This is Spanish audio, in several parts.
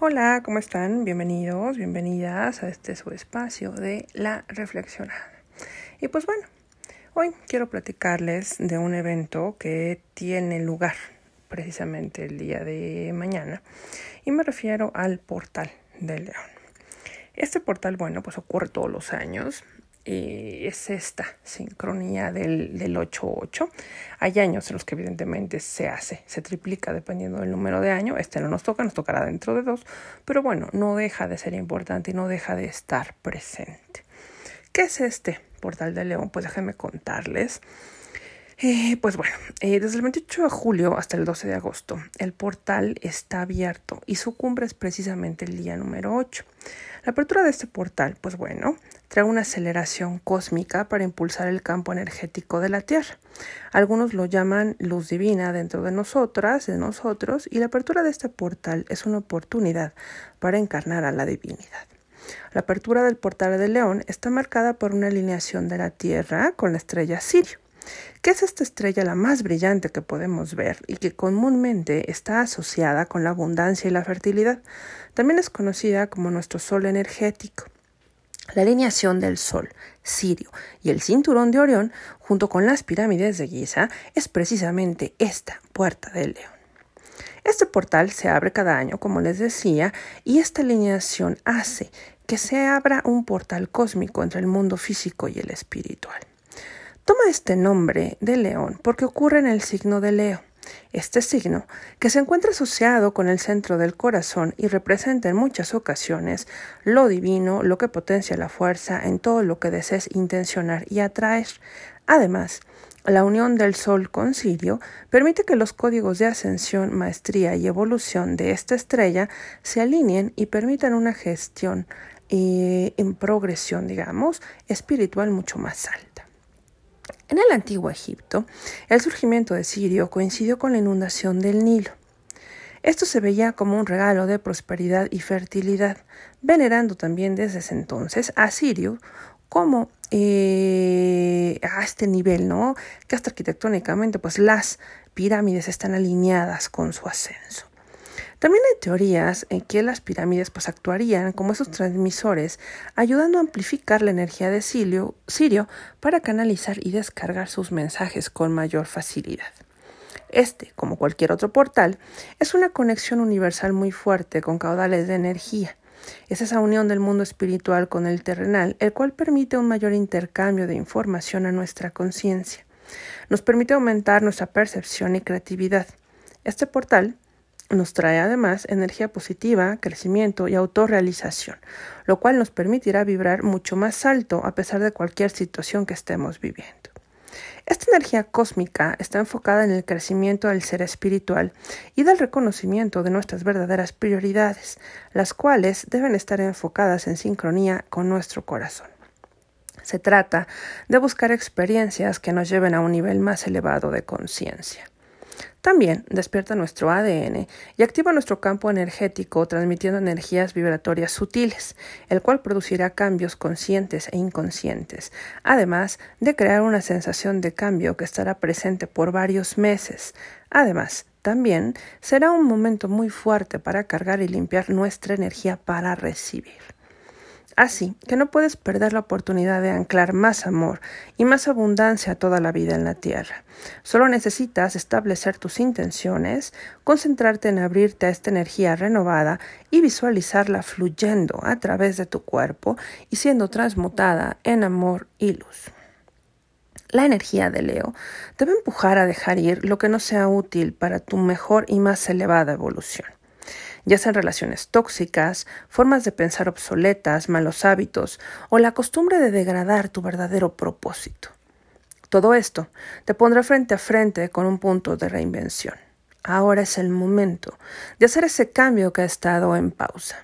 Hola, ¿cómo están? Bienvenidos, bienvenidas a este su espacio de la reflexionada. Y pues bueno, hoy quiero platicarles de un evento que tiene lugar precisamente el día de mañana y me refiero al portal del león. Este portal, bueno, pues ocurre todos los años y es esta sincronía del, del 8-8. Hay años en los que evidentemente se hace, se triplica dependiendo del número de año. Este no nos toca, nos tocará dentro de dos, pero bueno, no deja de ser importante y no deja de estar presente. ¿Qué es este portal de León? Pues déjenme contarles. Eh, pues bueno, eh, desde el 28 de julio hasta el 12 de agosto, el portal está abierto y su cumbre es precisamente el día número 8. La apertura de este portal, pues bueno, trae una aceleración cósmica para impulsar el campo energético de la Tierra. Algunos lo llaman luz divina dentro de nosotras, de nosotros, y la apertura de este portal es una oportunidad para encarnar a la divinidad. La apertura del portal de León está marcada por una alineación de la Tierra con la estrella Sirio ¿Qué es esta estrella la más brillante que podemos ver y que comúnmente está asociada con la abundancia y la fertilidad? También es conocida como nuestro Sol energético. La alineación del Sol, Sirio y el cinturón de Orión, junto con las pirámides de Giza, es precisamente esta puerta del león. Este portal se abre cada año, como les decía, y esta alineación hace que se abra un portal cósmico entre el mundo físico y el espiritual. Toma este nombre de león porque ocurre en el signo de Leo. Este signo, que se encuentra asociado con el centro del corazón y representa en muchas ocasiones lo divino, lo que potencia la fuerza en todo lo que desees intencionar y atraer. Además, la unión del Sol con Sirio permite que los códigos de ascensión, maestría y evolución de esta estrella se alineen y permitan una gestión eh, en progresión, digamos, espiritual mucho más alta. En el antiguo Egipto, el surgimiento de Sirio coincidió con la inundación del Nilo. Esto se veía como un regalo de prosperidad y fertilidad, venerando también desde ese entonces a Sirio como eh, a este nivel, ¿no? Que hasta arquitectónicamente, pues las pirámides están alineadas con su ascenso. También hay teorías en que las pirámides pues actuarían como esos transmisores, ayudando a amplificar la energía de Sirio, Sirio para canalizar y descargar sus mensajes con mayor facilidad. Este, como cualquier otro portal, es una conexión universal muy fuerte con caudales de energía. Es esa unión del mundo espiritual con el terrenal, el cual permite un mayor intercambio de información a nuestra conciencia. Nos permite aumentar nuestra percepción y creatividad. Este portal nos trae además energía positiva, crecimiento y autorrealización, lo cual nos permitirá vibrar mucho más alto a pesar de cualquier situación que estemos viviendo. Esta energía cósmica está enfocada en el crecimiento del ser espiritual y del reconocimiento de nuestras verdaderas prioridades, las cuales deben estar enfocadas en sincronía con nuestro corazón. Se trata de buscar experiencias que nos lleven a un nivel más elevado de conciencia. También despierta nuestro ADN y activa nuestro campo energético transmitiendo energías vibratorias sutiles, el cual producirá cambios conscientes e inconscientes, además de crear una sensación de cambio que estará presente por varios meses. Además, también será un momento muy fuerte para cargar y limpiar nuestra energía para recibir. Así que no puedes perder la oportunidad de anclar más amor y más abundancia a toda la vida en la tierra. Solo necesitas establecer tus intenciones, concentrarte en abrirte a esta energía renovada y visualizarla fluyendo a través de tu cuerpo y siendo transmutada en amor y luz. La energía de Leo debe empujar a dejar ir lo que no sea útil para tu mejor y más elevada evolución ya sean relaciones tóxicas, formas de pensar obsoletas, malos hábitos o la costumbre de degradar tu verdadero propósito. Todo esto te pondrá frente a frente con un punto de reinvención. Ahora es el momento de hacer ese cambio que ha estado en pausa.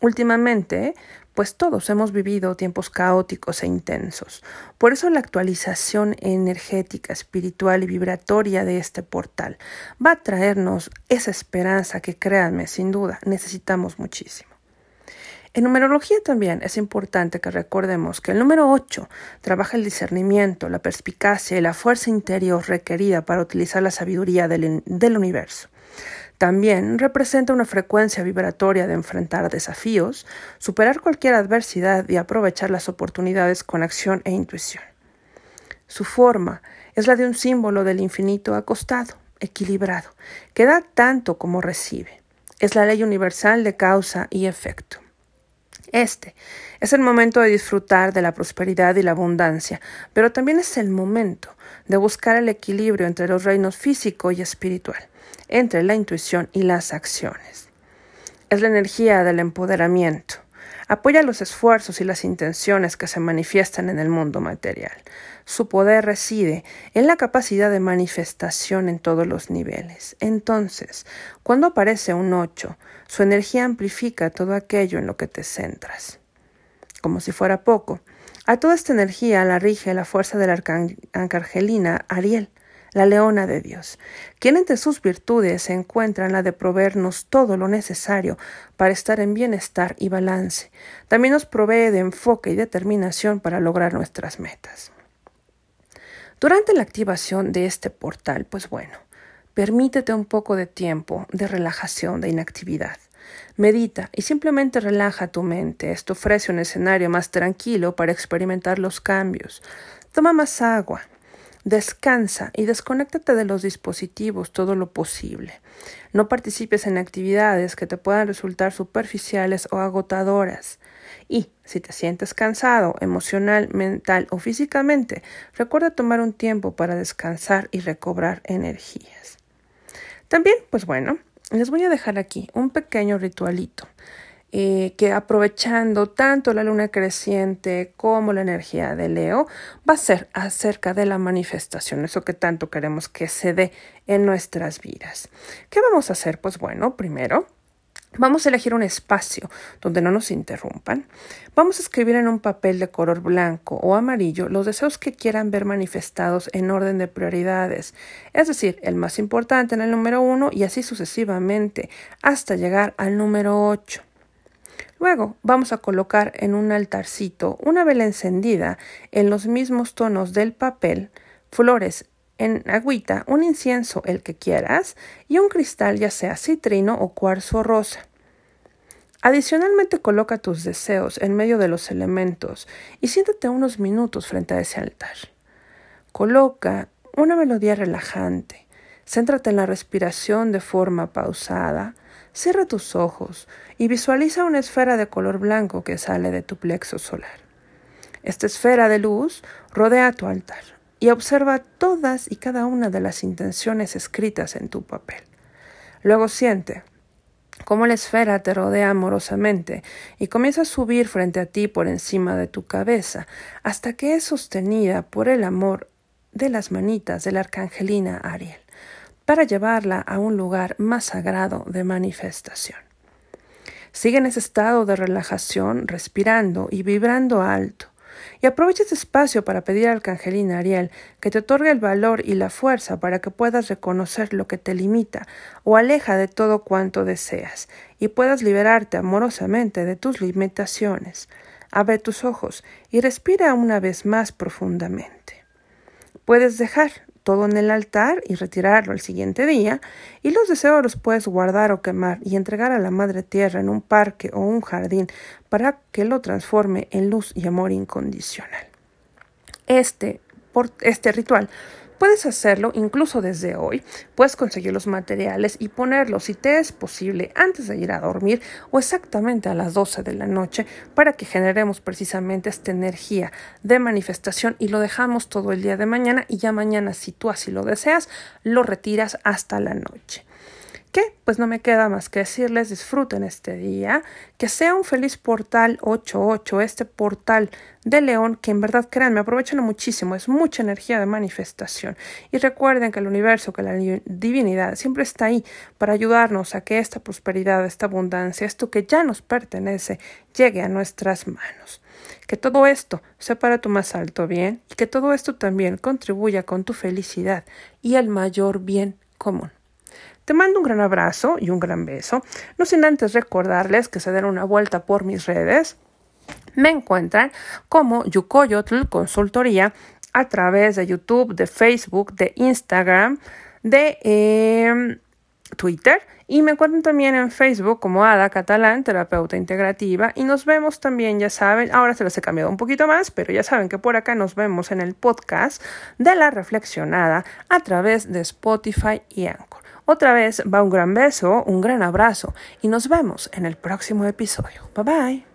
Últimamente, pues todos hemos vivido tiempos caóticos e intensos. Por eso la actualización energética, espiritual y vibratoria de este portal va a traernos esa esperanza que, créanme, sin duda, necesitamos muchísimo. En numerología también es importante que recordemos que el número 8 trabaja el discernimiento, la perspicacia y la fuerza interior requerida para utilizar la sabiduría del, del universo. También representa una frecuencia vibratoria de enfrentar desafíos, superar cualquier adversidad y aprovechar las oportunidades con acción e intuición. Su forma es la de un símbolo del infinito acostado, equilibrado, que da tanto como recibe. Es la ley universal de causa y efecto. Este es el momento de disfrutar de la prosperidad y la abundancia, pero también es el momento de buscar el equilibrio entre los reinos físico y espiritual, entre la intuición y las acciones. Es la energía del empoderamiento. Apoya los esfuerzos y las intenciones que se manifiestan en el mundo material. Su poder reside en la capacidad de manifestación en todos los niveles. Entonces, cuando aparece un 8, su energía amplifica todo aquello en lo que te centras. Como si fuera poco, a toda esta energía la rige la fuerza de la arcangelina Ariel, la leona de Dios, quien entre sus virtudes se encuentra en la de proveernos todo lo necesario para estar en bienestar y balance. También nos provee de enfoque y determinación para lograr nuestras metas. Durante la activación de este portal, pues bueno, permítete un poco de tiempo de relajación, de inactividad. Medita y simplemente relaja tu mente. Esto ofrece un escenario más tranquilo para experimentar los cambios. Toma más agua. Descansa y desconéctate de los dispositivos todo lo posible. No participes en actividades que te puedan resultar superficiales o agotadoras. Y si te sientes cansado emocional, mental o físicamente, recuerda tomar un tiempo para descansar y recobrar energías. También, pues bueno, les voy a dejar aquí un pequeño ritualito eh, que aprovechando tanto la luna creciente como la energía de Leo, va a ser acerca de la manifestación, eso que tanto queremos que se dé en nuestras vidas. ¿Qué vamos a hacer? Pues bueno, primero Vamos a elegir un espacio donde no nos interrumpan. Vamos a escribir en un papel de color blanco o amarillo los deseos que quieran ver manifestados en orden de prioridades, es decir, el más importante en el número uno y así sucesivamente hasta llegar al número ocho. Luego vamos a colocar en un altarcito una vela encendida en los mismos tonos del papel, flores en agüita, un incienso, el que quieras, y un cristal ya sea citrino o cuarzo rosa. Adicionalmente coloca tus deseos en medio de los elementos y siéntate unos minutos frente a ese altar. Coloca una melodía relajante. Céntrate en la respiración de forma pausada. Cierra tus ojos y visualiza una esfera de color blanco que sale de tu plexo solar. Esta esfera de luz rodea tu altar y observa todas y cada una de las intenciones escritas en tu papel. Luego siente cómo la esfera te rodea amorosamente y comienza a subir frente a ti por encima de tu cabeza hasta que es sostenida por el amor de las manitas de la arcangelina Ariel para llevarla a un lugar más sagrado de manifestación. Sigue en ese estado de relajación, respirando y vibrando alto. Y aprovecha este espacio para pedir al Arcangelín Ariel que te otorgue el valor y la fuerza para que puedas reconocer lo que te limita o aleja de todo cuanto deseas y puedas liberarte amorosamente de tus limitaciones. Abre tus ojos y respira una vez más profundamente. Puedes dejar todo en el altar y retirarlo el siguiente día, y los deseos los puedes guardar o quemar y entregar a la Madre Tierra en un parque o un jardín para que lo transforme en luz y amor incondicional. Este, por, este ritual Puedes hacerlo incluso desde hoy. Puedes conseguir los materiales y ponerlos, si te es posible, antes de ir a dormir o exactamente a las 12 de la noche para que generemos precisamente esta energía de manifestación y lo dejamos todo el día de mañana y ya mañana, si tú así lo deseas, lo retiras hasta la noche. ¿Qué? Pues no me queda más que decirles disfruten este día, que sea un feliz portal 88, este portal de León, que en verdad créanme, aprovechen muchísimo, es mucha energía de manifestación. Y recuerden que el universo, que la divinidad siempre está ahí para ayudarnos a que esta prosperidad, esta abundancia, esto que ya nos pertenece, llegue a nuestras manos. Que todo esto sea para tu más alto bien y que todo esto también contribuya con tu felicidad y el mayor bien común. Te mando un gran abrazo y un gran beso, no sin antes recordarles que se den una vuelta por mis redes. Me encuentran como Yukoyotl Consultoría a través de YouTube, de Facebook, de Instagram, de em, Twitter y me encuentran también en Facebook como Ada Catalán, terapeuta integrativa. Y nos vemos también, ya saben, ahora se las he cambiado un poquito más, pero ya saben que por acá nos vemos en el podcast de la reflexionada a través de Spotify y Anchor. Otra vez va un gran beso, un gran abrazo y nos vemos en el próximo episodio. Bye bye.